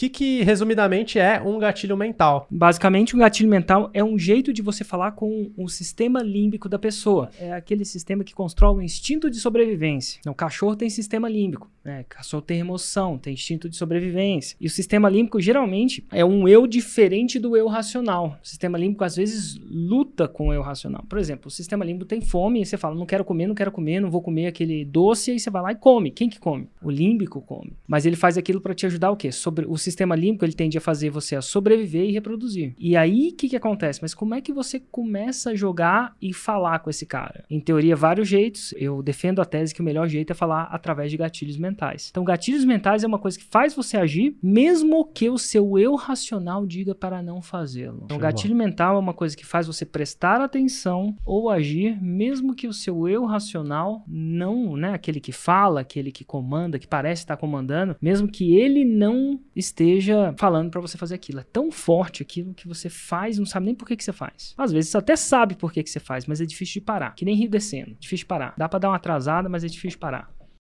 que, que resumidamente é um gatilho mental? Basicamente, um gatilho mental é um jeito de você falar com o sistema límbico da pessoa. É aquele sistema que controla o instinto de sobrevivência. Então, o cachorro tem sistema límbico, né? Cachorro tem emoção, tem instinto de sobrevivência. E o sistema límbico geralmente é um eu diferente do eu racional. O sistema límbico às vezes luta com o eu racional. Por exemplo, o sistema límbico tem fome e você fala, não quero comer, não quero comer, não vou comer aquele doce, e aí você vai lá e come. Quem que come? O límbico come. Mas ele faz aquilo para te ajudar o quê? Sobre o sistema límbico, ele tende a fazer você a sobreviver e reproduzir. E aí, o que que acontece? Mas como é que você começa a jogar e falar com esse cara? Em teoria, vários jeitos. Eu defendo a tese que o melhor jeito é falar através de gatilhos mentais. Então, gatilhos mentais é uma coisa que faz você agir, mesmo que o seu eu racional diga para não fazê-lo. Então, gatilho mental é uma coisa que faz você prestar atenção ou agir, mesmo que o seu eu racional não, né, aquele que fala, aquele que comanda, que parece estar comandando, mesmo que ele não esteja falando para você fazer aquilo. É tão forte aquilo que você faz, não sabe nem por que, que você faz. Às vezes você até sabe por que, que você faz, mas é difícil de parar. Que nem rio descendo. Difícil de parar. Dá para dar uma atrasada, mas é difícil de parar.